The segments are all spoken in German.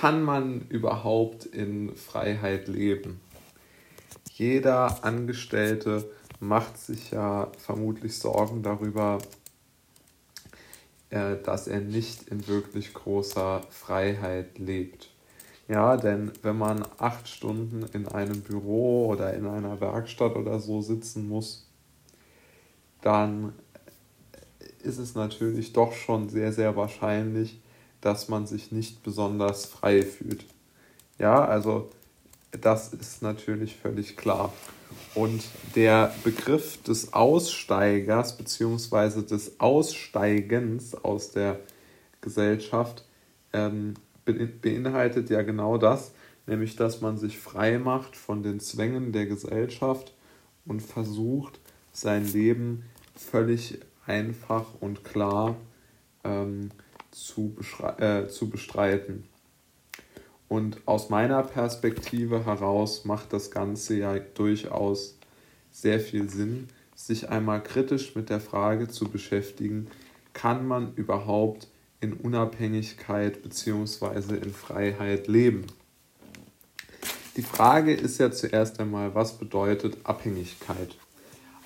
kann man überhaupt in Freiheit leben? Jeder Angestellte macht sich ja vermutlich Sorgen darüber, äh, dass er nicht in wirklich großer Freiheit lebt. Ja, denn wenn man acht Stunden in einem Büro oder in einer Werkstatt oder so sitzen muss, dann ist es natürlich doch schon sehr, sehr wahrscheinlich, dass man sich nicht besonders frei fühlt. Ja, also das ist natürlich völlig klar. Und der Begriff des Aussteigers bzw. des Aussteigens aus der Gesellschaft ähm, beinhaltet ja genau das, nämlich dass man sich frei macht von den Zwängen der Gesellschaft und versucht, sein Leben völlig einfach und klar ähm, zu, äh, zu bestreiten. Und aus meiner Perspektive heraus macht das Ganze ja durchaus sehr viel Sinn, sich einmal kritisch mit der Frage zu beschäftigen, kann man überhaupt in Unabhängigkeit bzw. in Freiheit leben? Die Frage ist ja zuerst einmal, was bedeutet Abhängigkeit?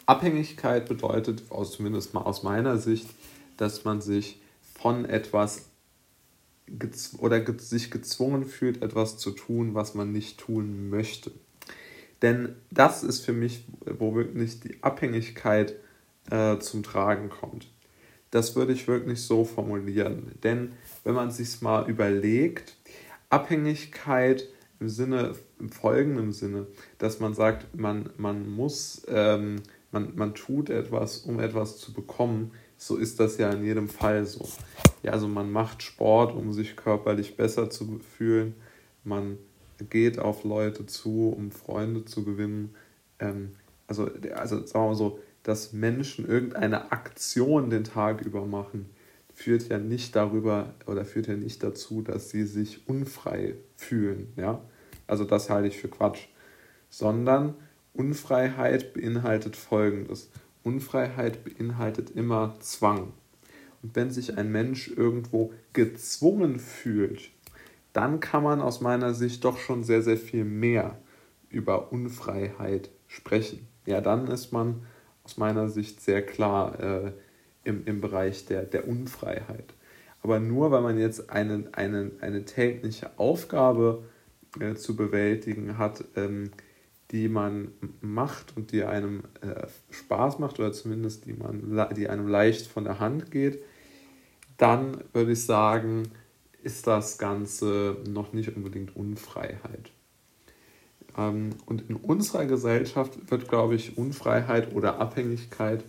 Abhängigkeit bedeutet, zumindest mal aus meiner Sicht, dass man sich von etwas oder ge sich gezwungen fühlt, etwas zu tun, was man nicht tun möchte. Denn das ist für mich, wo wirklich die Abhängigkeit äh, zum Tragen kommt. Das würde ich wirklich so formulieren. Denn wenn man sich mal überlegt, Abhängigkeit im Sinne, im folgenden Sinne, dass man sagt, man, man muss, ähm, man, man tut etwas, um etwas zu bekommen, so ist das ja in jedem Fall so. Ja, also man macht Sport, um sich körperlich besser zu fühlen. Man geht auf Leute zu, um Freunde zu gewinnen. Ähm, also, also sagen wir mal so, dass Menschen irgendeine Aktion den Tag über machen, führt ja nicht darüber oder führt ja nicht dazu, dass sie sich unfrei fühlen. Ja? Also das halte ich für Quatsch. Sondern Unfreiheit beinhaltet Folgendes. Unfreiheit beinhaltet immer Zwang. Und wenn sich ein Mensch irgendwo gezwungen fühlt, dann kann man aus meiner Sicht doch schon sehr, sehr viel mehr über Unfreiheit sprechen. Ja, dann ist man aus meiner Sicht sehr klar äh, im, im Bereich der, der Unfreiheit. Aber nur weil man jetzt eine, eine, eine tägliche Aufgabe äh, zu bewältigen hat, ähm, die man macht und die einem äh, Spaß macht oder zumindest die, man, die einem leicht von der Hand geht, dann würde ich sagen, ist das Ganze noch nicht unbedingt Unfreiheit. Ähm, und in unserer Gesellschaft wird, glaube ich, Unfreiheit oder Abhängigkeit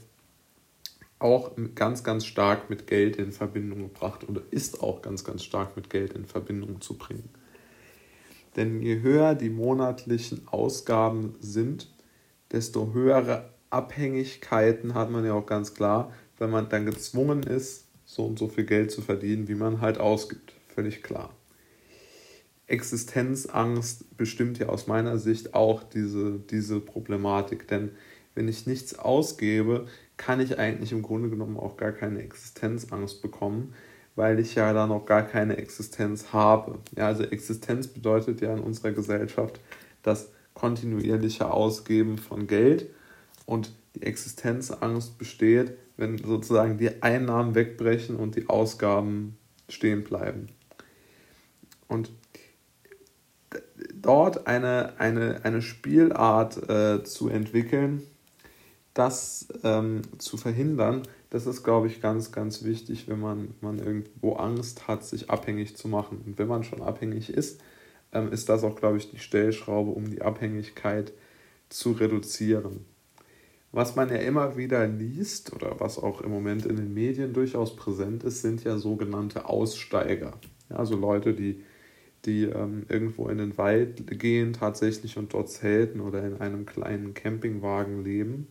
auch ganz, ganz stark mit Geld in Verbindung gebracht oder ist auch ganz, ganz stark mit Geld in Verbindung zu bringen. Denn je höher die monatlichen Ausgaben sind, desto höhere Abhängigkeiten hat man ja auch ganz klar, wenn man dann gezwungen ist, so und so viel Geld zu verdienen, wie man halt ausgibt. Völlig klar. Existenzangst bestimmt ja aus meiner Sicht auch diese, diese Problematik. Denn wenn ich nichts ausgebe, kann ich eigentlich im Grunde genommen auch gar keine Existenzangst bekommen, weil ich ja da noch gar keine Existenz habe. Ja, also Existenz bedeutet ja in unserer Gesellschaft das kontinuierliche Ausgeben von Geld und die Existenzangst besteht, wenn sozusagen die Einnahmen wegbrechen und die Ausgaben stehen bleiben. Und dort eine, eine, eine Spielart äh, zu entwickeln, das ähm, zu verhindern, das ist, glaube ich, ganz, ganz wichtig, wenn man, man irgendwo Angst hat, sich abhängig zu machen. Und wenn man schon abhängig ist, ähm, ist das auch, glaube ich, die Stellschraube, um die Abhängigkeit zu reduzieren. Was man ja immer wieder liest oder was auch im Moment in den Medien durchaus präsent ist, sind ja sogenannte Aussteiger. Ja, also Leute, die, die ähm, irgendwo in den Wald gehen tatsächlich und dort zelten oder in einem kleinen Campingwagen leben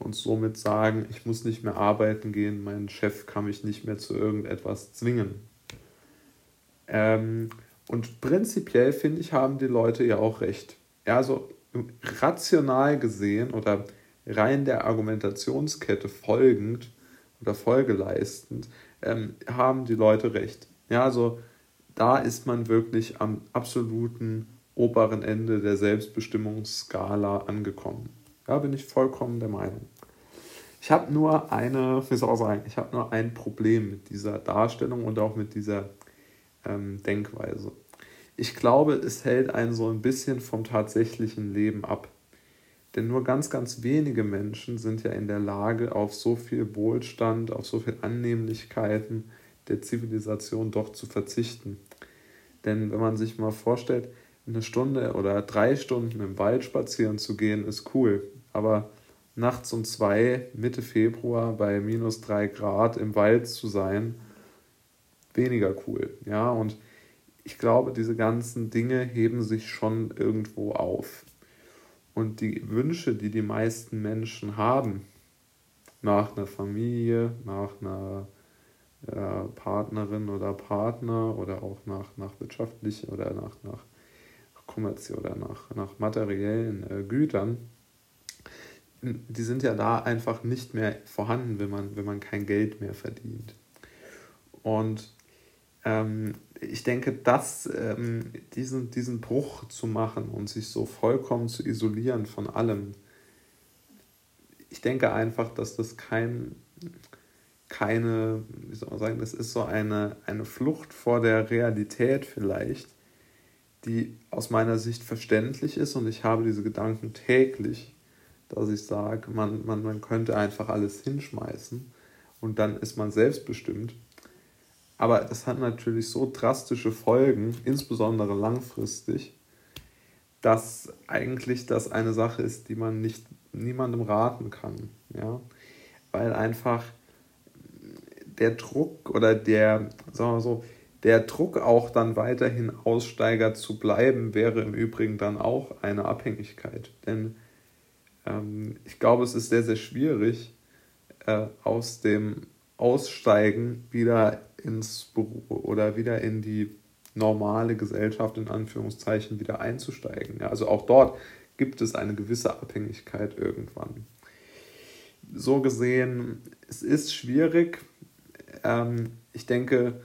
und somit sagen, ich muss nicht mehr arbeiten gehen, mein Chef kann mich nicht mehr zu irgendetwas zwingen. Ähm, und prinzipiell finde ich, haben die Leute ja auch recht. Ja, also rational gesehen oder rein der Argumentationskette folgend oder folgeleistend ähm, haben die Leute recht. Ja, also da ist man wirklich am absoluten oberen Ende der Selbstbestimmungsskala angekommen. Da bin ich vollkommen der Meinung. Ich habe nur eine, wie soll ich sagen, ich habe nur ein Problem mit dieser Darstellung und auch mit dieser ähm, Denkweise. Ich glaube, es hält einen so ein bisschen vom tatsächlichen Leben ab. Denn nur ganz, ganz wenige Menschen sind ja in der Lage, auf so viel Wohlstand, auf so viel Annehmlichkeiten der Zivilisation doch zu verzichten. Denn wenn man sich mal vorstellt, eine Stunde oder drei Stunden im Wald spazieren zu gehen, ist cool. Aber nachts um zwei, Mitte Februar bei minus drei Grad im Wald zu sein, weniger cool. Ja, und ich glaube, diese ganzen Dinge heben sich schon irgendwo auf. Und die Wünsche, die die meisten Menschen haben, nach einer Familie, nach einer äh, Partnerin oder Partner oder auch nach, nach wirtschaftlichen oder nach, nach kommerziell oder nach, nach materiellen äh, Gütern, die sind ja da einfach nicht mehr vorhanden, wenn man, wenn man kein Geld mehr verdient. Und ähm, ich denke, dass ähm, diesen, diesen Bruch zu machen und sich so vollkommen zu isolieren von allem, ich denke einfach, dass das kein, keine, wie soll man sagen, das ist so eine, eine Flucht vor der Realität vielleicht, die aus meiner Sicht verständlich ist und ich habe diese Gedanken täglich, dass ich sage, man, man, man könnte einfach alles hinschmeißen und dann ist man selbstbestimmt aber das hat natürlich so drastische Folgen, insbesondere langfristig, dass eigentlich das eine Sache ist, die man nicht niemandem raten kann. Ja? Weil einfach der Druck oder der, sagen wir so, der Druck auch dann weiterhin Aussteiger zu bleiben, wäre im Übrigen dann auch eine Abhängigkeit. Denn ähm, ich glaube, es ist sehr, sehr schwierig, äh, aus dem Aussteigen wieder ins Büro oder wieder in die normale Gesellschaft in Anführungszeichen wieder einzusteigen. Ja, also auch dort gibt es eine gewisse Abhängigkeit irgendwann. So gesehen, es ist schwierig. Ähm, ich denke,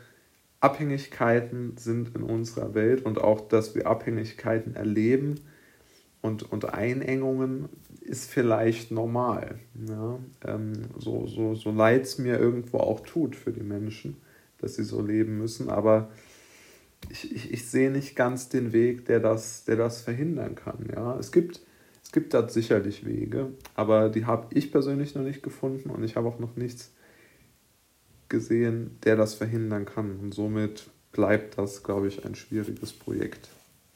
Abhängigkeiten sind in unserer Welt und auch, dass wir Abhängigkeiten erleben und, und Einengungen ist vielleicht normal. Ja? Ähm, so so, so leid es mir irgendwo auch tut für die Menschen dass sie so leben müssen, aber ich, ich, ich sehe nicht ganz den Weg, der das, der das verhindern kann. Ja? Es, gibt, es gibt da sicherlich Wege, aber die habe ich persönlich noch nicht gefunden und ich habe auch noch nichts gesehen, der das verhindern kann. Und somit bleibt das, glaube ich, ein schwieriges Projekt,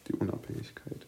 die Unabhängigkeit.